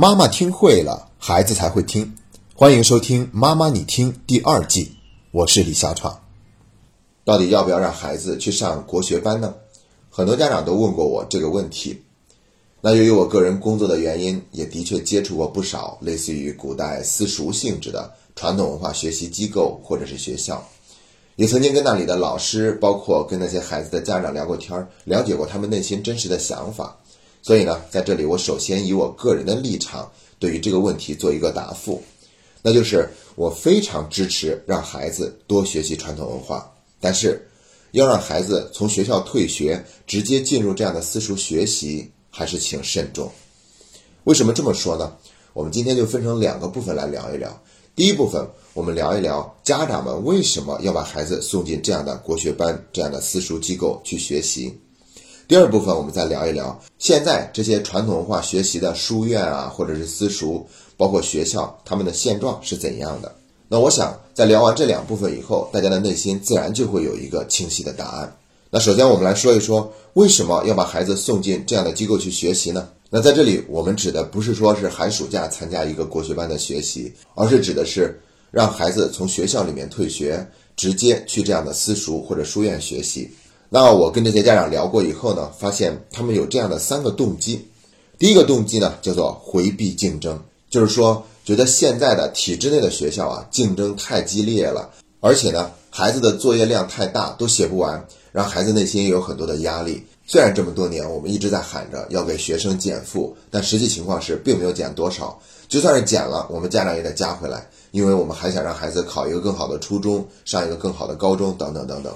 妈妈听会了，孩子才会听。欢迎收听《妈妈你听》第二季，我是李小闯。到底要不要让孩子去上国学班呢？很多家长都问过我这个问题。那由于我个人工作的原因，也的确接触过不少类似于古代私塾性质的传统文化学习机构或者是学校，也曾经跟那里的老师，包括跟那些孩子的家长聊过天儿，了解过他们内心真实的想法。所以呢，在这里我首先以我个人的立场，对于这个问题做一个答复，那就是我非常支持让孩子多学习传统文化，但是要让孩子从学校退学直接进入这样的私塾学习，还是请慎重。为什么这么说呢？我们今天就分成两个部分来聊一聊。第一部分，我们聊一聊家长们为什么要把孩子送进这样的国学班、这样的私塾机构去学习。第二部分，我们再聊一聊现在这些传统文化学习的书院啊，或者是私塾，包括学校，他们的现状是怎样的？那我想，在聊完这两部分以后，大家的内心自然就会有一个清晰的答案。那首先，我们来说一说为什么要把孩子送进这样的机构去学习呢？那在这里，我们指的不是说是寒暑假参加一个国学班的学习，而是指的是让孩子从学校里面退学，直接去这样的私塾或者书院学习。那我跟这些家长聊过以后呢，发现他们有这样的三个动机。第一个动机呢，叫做回避竞争，就是说觉得现在的体制内的学校啊，竞争太激烈了，而且呢，孩子的作业量太大，都写不完，让孩子内心也有很多的压力。虽然这么多年我们一直在喊着要给学生减负，但实际情况是并没有减多少。就算是减了，我们家长也得加回来，因为我们还想让孩子考一个更好的初中，上一个更好的高中，等等等等。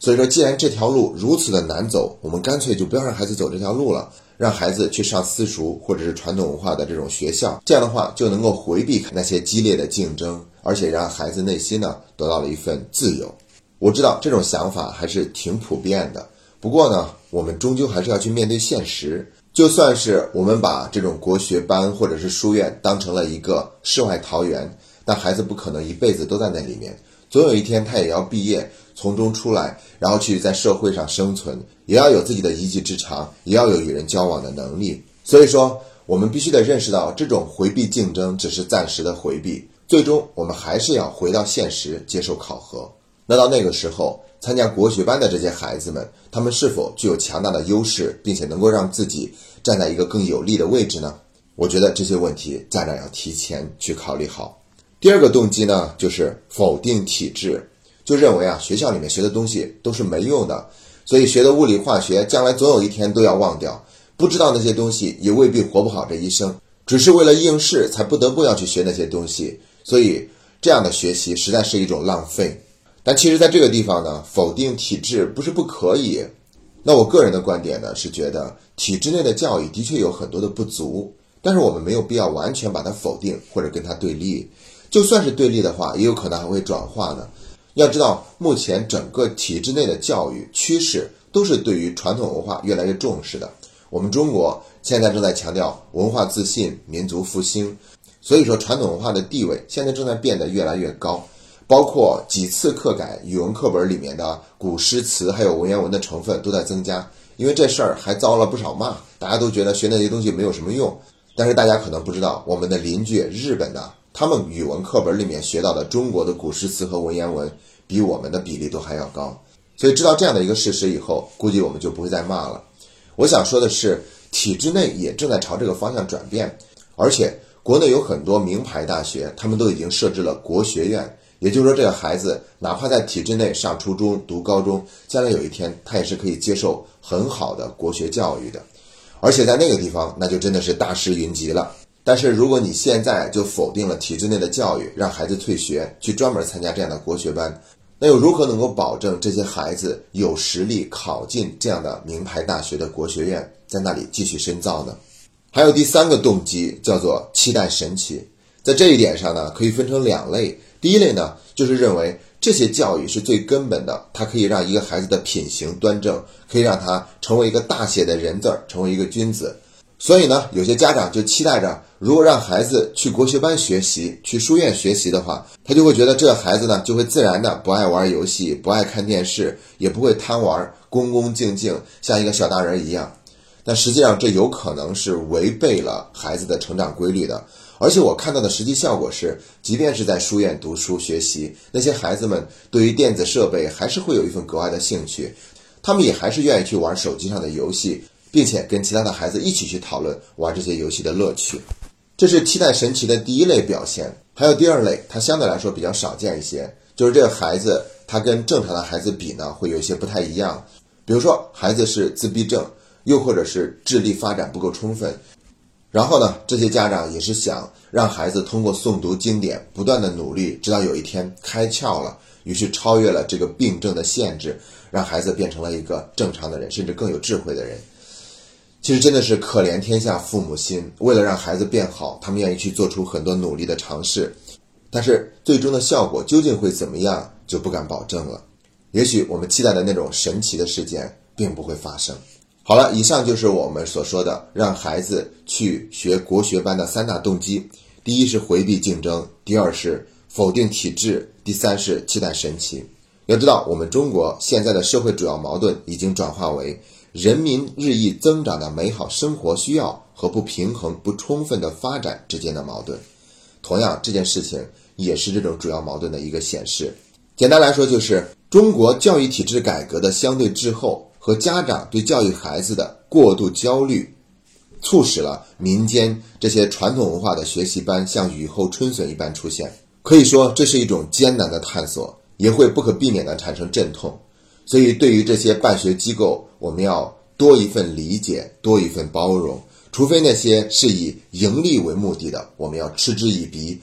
所以说，既然这条路如此的难走，我们干脆就不要让孩子走这条路了，让孩子去上私塾或者是传统文化的这种学校。这样的话，就能够回避那些激烈的竞争，而且让孩子内心呢得到了一份自由。我知道这种想法还是挺普遍的，不过呢，我们终究还是要去面对现实。就算是我们把这种国学班或者是书院当成了一个世外桃源，但孩子不可能一辈子都在那里面。总有一天，他也要毕业，从中出来，然后去在社会上生存，也要有自己的一技之长，也要有与人交往的能力。所以说，我们必须得认识到，这种回避竞争只是暂时的回避，最终我们还是要回到现实，接受考核。那到那个时候，参加国学班的这些孩子们，他们是否具有强大的优势，并且能够让自己站在一个更有利的位置呢？我觉得这些问题，家长要提前去考虑好。第二个动机呢，就是否定体制，就认为啊，学校里面学的东西都是没用的，所以学的物理化学，将来总有一天都要忘掉。不知道那些东西，也未必活不好这一生，只是为了应试才不得不要去学那些东西。所以这样的学习实在是一种浪费。但其实，在这个地方呢，否定体制不是不可以。那我个人的观点呢，是觉得体制内的教育的确有很多的不足，但是我们没有必要完全把它否定或者跟它对立。就算是对立的话，也有可能还会转化呢。要知道，目前整个体制内的教育趋势都是对于传统文化越来越重视的。我们中国现在正在强调文化自信、民族复兴，所以说传统文化的地位现在正在变得越来越高。包括几次课改语文课本里面的古诗词还有文言文的成分都在增加，因为这事儿还遭了不少骂，大家都觉得学那些东西没有什么用。但是大家可能不知道，我们的邻居日本的。他们语文课本里面学到的中国的古诗词和文言文，比我们的比例都还要高。所以知道这样的一个事实以后，估计我们就不会再骂了。我想说的是，体制内也正在朝这个方向转变，而且国内有很多名牌大学，他们都已经设置了国学院。也就是说，这个孩子哪怕在体制内上初中、读高中，将来有一天他也是可以接受很好的国学教育的。而且在那个地方，那就真的是大师云集了。但是，如果你现在就否定了体制内的教育，让孩子退学去专门参加这样的国学班，那又如何能够保证这些孩子有实力考进这样的名牌大学的国学院，在那里继续深造呢？还有第三个动机叫做期待神奇，在这一点上呢，可以分成两类。第一类呢，就是认为这些教育是最根本的，它可以让一个孩子的品行端正，可以让他成为一个大写的人字儿，成为一个君子。所以呢，有些家长就期待着，如果让孩子去国学班学习、去书院学习的话，他就会觉得这个孩子呢，就会自然的不爱玩游戏、不爱看电视，也不会贪玩，恭恭敬敬，像一个小大人一样。但实际上这有可能是违背了孩子的成长规律的。而且我看到的实际效果是，即便是在书院读书学习，那些孩子们对于电子设备还是会有一份格外的兴趣，他们也还是愿意去玩手机上的游戏，并且跟其他的孩子一起去讨论玩这些游戏的乐趣。这是期待神奇的第一类表现。还有第二类，它相对来说比较少见一些，就是这个孩子他跟正常的孩子比呢，会有一些不太一样。比如说，孩子是自闭症，又或者是智力发展不够充分。然后呢，这些家长也是想让孩子通过诵读经典，不断的努力，直到有一天开窍了，于是超越了这个病症的限制，让孩子变成了一个正常的人，甚至更有智慧的人。其实真的是可怜天下父母心，为了让孩子变好，他们愿意去做出很多努力的尝试，但是最终的效果究竟会怎么样，就不敢保证了。也许我们期待的那种神奇的事件，并不会发生。好了，以上就是我们所说的让孩子去学国学班的三大动机：第一是回避竞争，第二是否定体制，第三是期待神奇。要知道，我们中国现在的社会主要矛盾已经转化为人民日益增长的美好生活需要和不平衡、不充分的发展之间的矛盾。同样，这件事情也是这种主要矛盾的一个显示。简单来说，就是中国教育体制改革的相对滞后。和家长对教育孩子的过度焦虑，促使了民间这些传统文化的学习班像雨后春笋一般出现。可以说，这是一种艰难的探索，也会不可避免地产生阵痛。所以，对于这些办学机构，我们要多一份理解，多一份包容。除非那些是以盈利为目的的，我们要嗤之以鼻。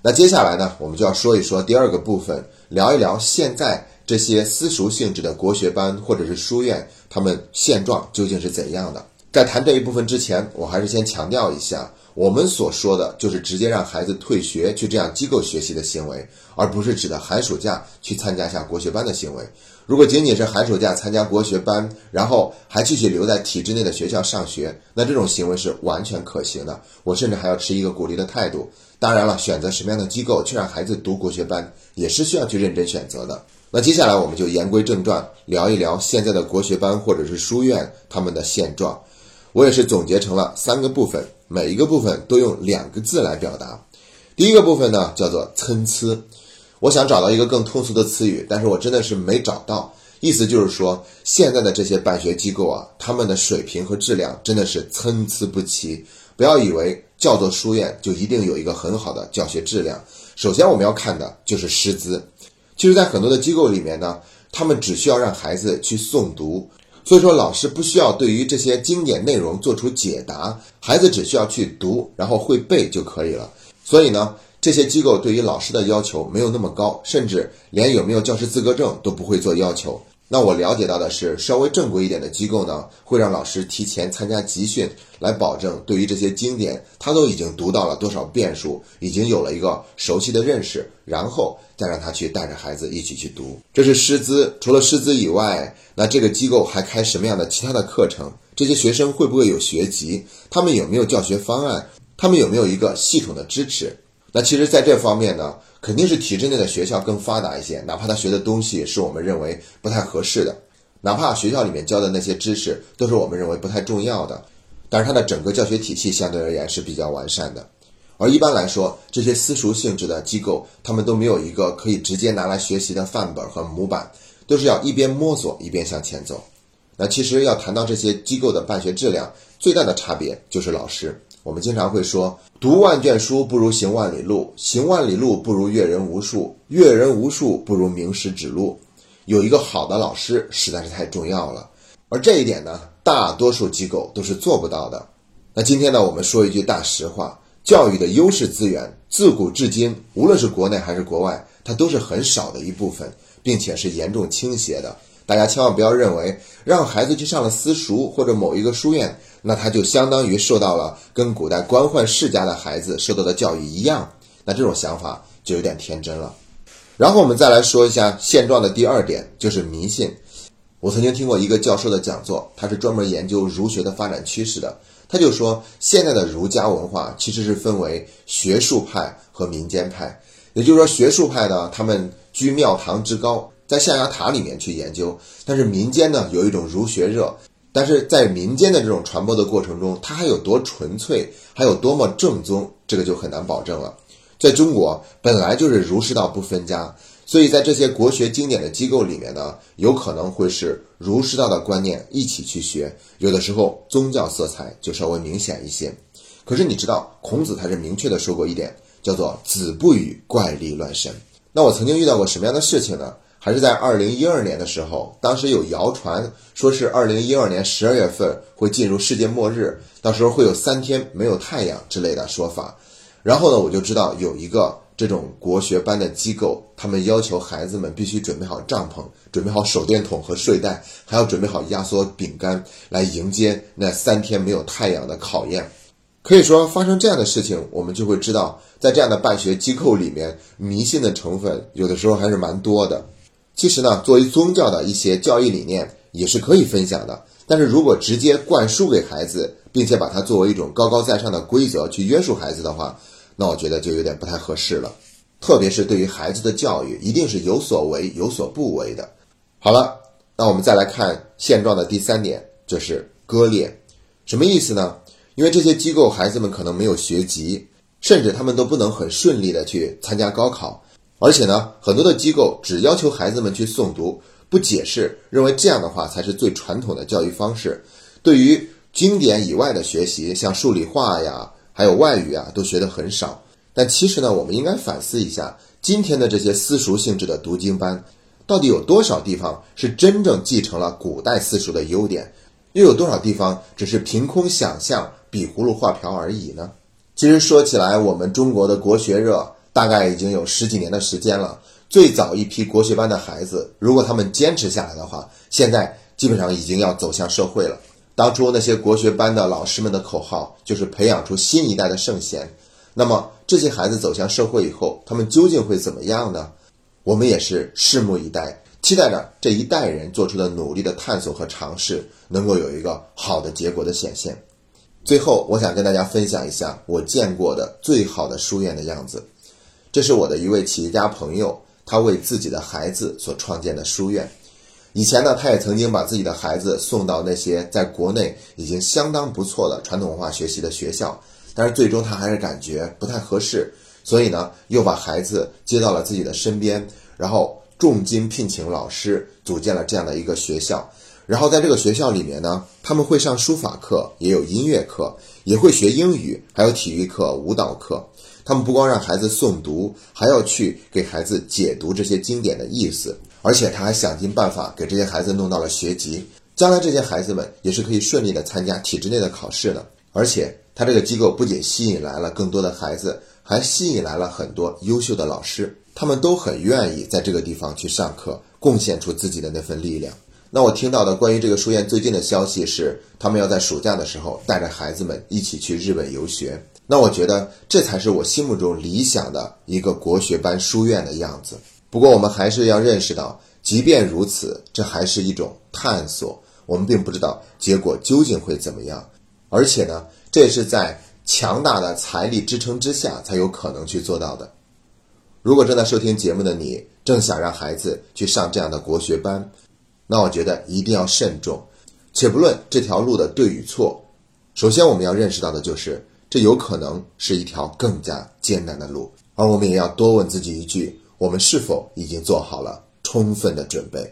那接下来呢，我们就要说一说第二个部分，聊一聊现在。这些私塾性质的国学班或者是书院，他们现状究竟是怎样的？在谈这一部分之前，我还是先强调一下，我们所说的就是直接让孩子退学去这样机构学习的行为，而不是指的寒暑假去参加下国学班的行为。如果仅仅是寒暑假参加国学班，然后还继续留在体制内的学校上学，那这种行为是完全可行的。我甚至还要持一个鼓励的态度。当然了，选择什么样的机构去让孩子读国学班，也是需要去认真选择的。那接下来我们就言归正传，聊一聊现在的国学班或者是书院他们的现状。我也是总结成了三个部分，每一个部分都用两个字来表达。第一个部分呢叫做参差，我想找到一个更通俗的词语，但是我真的是没找到。意思就是说，现在的这些办学机构啊，他们的水平和质量真的是参差不齐。不要以为叫做书院就一定有一个很好的教学质量。首先我们要看的就是师资。其实，在很多的机构里面呢，他们只需要让孩子去诵读，所以说老师不需要对于这些经典内容做出解答，孩子只需要去读，然后会背就可以了。所以呢，这些机构对于老师的要求没有那么高，甚至连有没有教师资格证都不会做要求。那我了解到的是，稍微正规一点的机构呢，会让老师提前参加集训，来保证对于这些经典，他都已经读到了多少遍数，已经有了一个熟悉的认识，然后再让他去带着孩子一起去读。这是师资，除了师资以外，那这个机构还开什么样的其他的课程？这些学生会不会有学籍？他们有没有教学方案？他们有没有一个系统的支持？那其实，在这方面呢？肯定是体制内的学校更发达一些，哪怕他学的东西是我们认为不太合适的，哪怕学校里面教的那些知识都是我们认为不太重要的，但是它的整个教学体系相对而言是比较完善的。而一般来说，这些私塾性质的机构，他们都没有一个可以直接拿来学习的范本和模板，都是要一边摸索一边向前走。那其实要谈到这些机构的办学质量，最大的差别就是老师。我们经常会说，读万卷书不如行万里路，行万里路不如阅人无数，阅人无数不如名师指路。有一个好的老师实在是太重要了，而这一点呢，大多数机构都是做不到的。那今天呢，我们说一句大实话，教育的优势资源，自古至今，无论是国内还是国外，它都是很少的一部分，并且是严重倾斜的。大家千万不要认为让孩子去上了私塾或者某一个书院，那他就相当于受到了跟古代官宦世家的孩子受到的教育一样，那这种想法就有点天真了。然后我们再来说一下现状的第二点，就是迷信。我曾经听过一个教授的讲座，他是专门研究儒学的发展趋势的，他就说现在的儒家文化其实是分为学术派和民间派，也就是说学术派呢，他们居庙堂之高。在象牙塔里面去研究，但是民间呢有一种儒学热，但是在民间的这种传播的过程中，它还有多纯粹，还有多么正宗，这个就很难保证了。在中国本来就是儒释道不分家，所以在这些国学经典的机构里面呢，有可能会是儒释道的观念一起去学，有的时候宗教色彩就稍微明显一些。可是你知道，孔子他是明确的说过一点，叫做“子不语怪力乱神”。那我曾经遇到过什么样的事情呢？还是在二零一二年的时候，当时有谣传说是二零一二年十二月份会进入世界末日，到时候会有三天没有太阳之类的说法。然后呢，我就知道有一个这种国学班的机构，他们要求孩子们必须准备好帐篷、准备好手电筒和睡袋，还要准备好压缩饼干，来迎接那三天没有太阳的考验。可以说，发生这样的事情，我们就会知道，在这样的办学机构里面，迷信的成分有的时候还是蛮多的。其实呢，作为宗教的一些教育理念也是可以分享的，但是如果直接灌输给孩子，并且把它作为一种高高在上的规则去约束孩子的话，那我觉得就有点不太合适了，特别是对于孩子的教育，一定是有所为有所不为的。好了，那我们再来看现状的第三点，就是割裂，什么意思呢？因为这些机构孩子们可能没有学籍，甚至他们都不能很顺利的去参加高考，而且呢，很多的机构只要求孩子们去诵读，不解释，认为这样的话才是最传统的教育方式。对于经典以外的学习，像数理化呀。还有外语啊，都学得很少。但其实呢，我们应该反思一下，今天的这些私塾性质的读经班，到底有多少地方是真正继承了古代私塾的优点，又有多少地方只是凭空想象、比葫芦画瓢而已呢？其实说起来，我们中国的国学热大概已经有十几年的时间了。最早一批国学班的孩子，如果他们坚持下来的话，现在基本上已经要走向社会了。当初那些国学班的老师们的口号就是培养出新一代的圣贤。那么这些孩子走向社会以后，他们究竟会怎么样呢？我们也是拭目以待，期待着这一代人做出的努力的探索和尝试能够有一个好的结果的显现。最后，我想跟大家分享一下我见过的最好的书院的样子。这是我的一位企业家朋友，他为自己的孩子所创建的书院。以前呢，他也曾经把自己的孩子送到那些在国内已经相当不错的传统文化学习的学校，但是最终他还是感觉不太合适，所以呢，又把孩子接到了自己的身边，然后重金聘请老师，组建了这样的一个学校。然后在这个学校里面呢，他们会上书法课，也有音乐课，也会学英语，还有体育课、舞蹈课。他们不光让孩子诵读，还要去给孩子解读这些经典的意思。而且他还想尽办法给这些孩子弄到了学籍，将来这些孩子们也是可以顺利的参加体制内的考试的。而且他这个机构不仅吸引来了更多的孩子，还吸引来了很多优秀的老师，他们都很愿意在这个地方去上课，贡献出自己的那份力量。那我听到的关于这个书院最近的消息是，他们要在暑假的时候带着孩子们一起去日本游学。那我觉得这才是我心目中理想的一个国学班书院的样子。不过，我们还是要认识到，即便如此，这还是一种探索。我们并不知道结果究竟会怎么样，而且呢，这也是在强大的财力支撑之下才有可能去做到的。如果正在收听节目的你正想让孩子去上这样的国学班，那我觉得一定要慎重。且不论这条路的对与错，首先我们要认识到的就是，这有可能是一条更加艰难的路，而我们也要多问自己一句。我们是否已经做好了充分的准备？